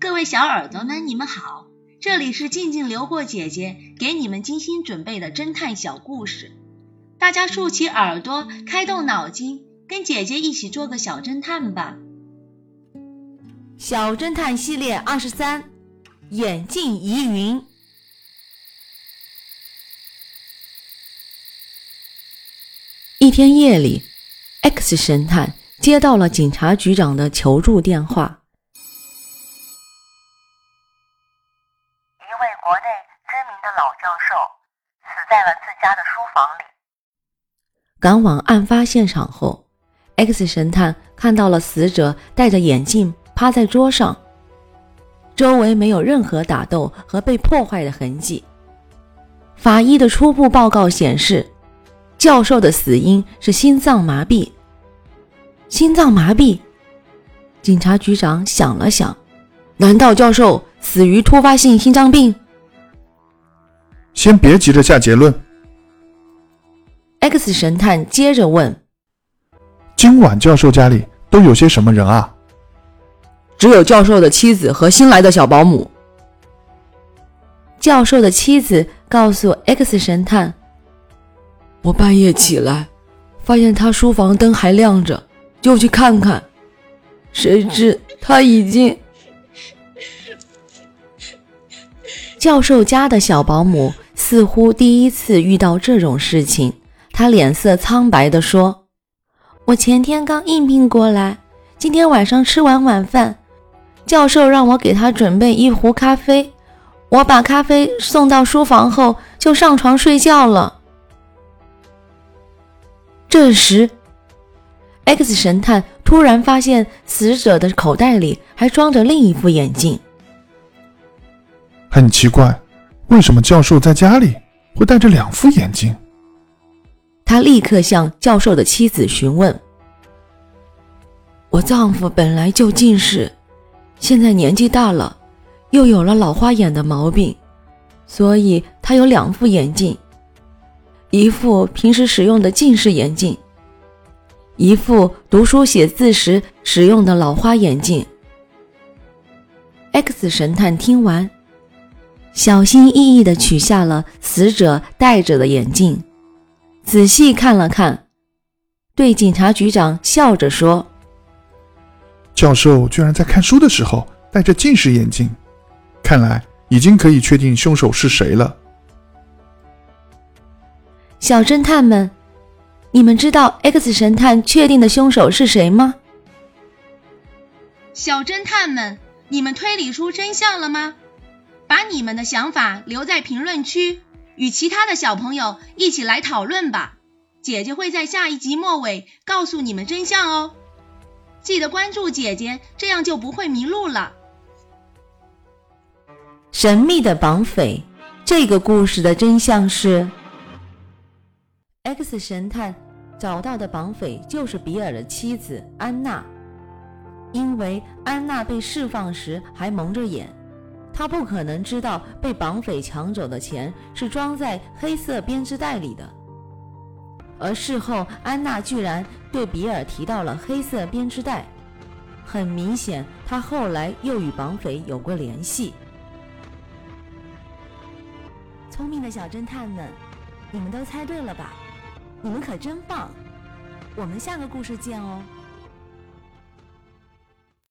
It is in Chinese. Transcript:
各位小耳朵们，你们好，这里是静静流过姐姐给你们精心准备的侦探小故事，大家竖起耳朵，开动脑筋，跟姐姐一起做个小侦探吧。小侦探系列二十三，眼镜疑云。一天夜里，X 神探接到了警察局长的求助电话。一位国内知名的老教授死在了自家的书房里。赶往案发现场后，X 神探看到了死者戴着眼镜趴在桌上，周围没有任何打斗和被破坏的痕迹。法医的初步报告显示。教授的死因是心脏麻痹。心脏麻痹，警察局长想了想，难道教授死于突发性心脏病？先别急着下结论。X 神探接着问：“今晚教授家里都有些什么人啊？”只有教授的妻子和新来的小保姆。教授的妻子告诉 X 神探。我半夜起来，发现他书房灯还亮着，就去看看，谁知他已经……教授家的小保姆似乎第一次遇到这种事情，他脸色苍白地说：“我前天刚应聘过来，今天晚上吃完晚饭，教授让我给他准备一壶咖啡，我把咖啡送到书房后，就上床睡觉了。”这时，X 神探突然发现死者的口袋里还装着另一副眼镜。很奇怪，为什么教授在家里会戴着两副眼镜？他立刻向教授的妻子询问：“我丈夫本来就近视，现在年纪大了，又有了老花眼的毛病，所以他有两副眼镜。”一副平时使用的近视眼镜，一副读书写字时使用的老花眼镜。X 神探听完，小心翼翼地取下了死者戴着的眼镜，仔细看了看，对警察局长笑着说：“教授居然在看书的时候戴着近视眼镜，看来已经可以确定凶手是谁了。”小侦探们，你们知道 X 神探确定的凶手是谁吗？小侦探们，你们推理出真相了吗？把你们的想法留在评论区，与其他的小朋友一起来讨论吧。姐姐会在下一集末尾告诉你们真相哦。记得关注姐姐，这样就不会迷路了。神秘的绑匪，这个故事的真相是。X 神探找到的绑匪就是比尔的妻子安娜，因为安娜被释放时还蒙着眼，他不可能知道被绑匪抢走的钱是装在黑色编织袋里的。而事后，安娜居然对比尔提到了黑色编织袋，很明显，他后来又与绑匪有过联系。聪明的小侦探们，你们都猜对了吧？你们可真棒！我们下个故事见哦。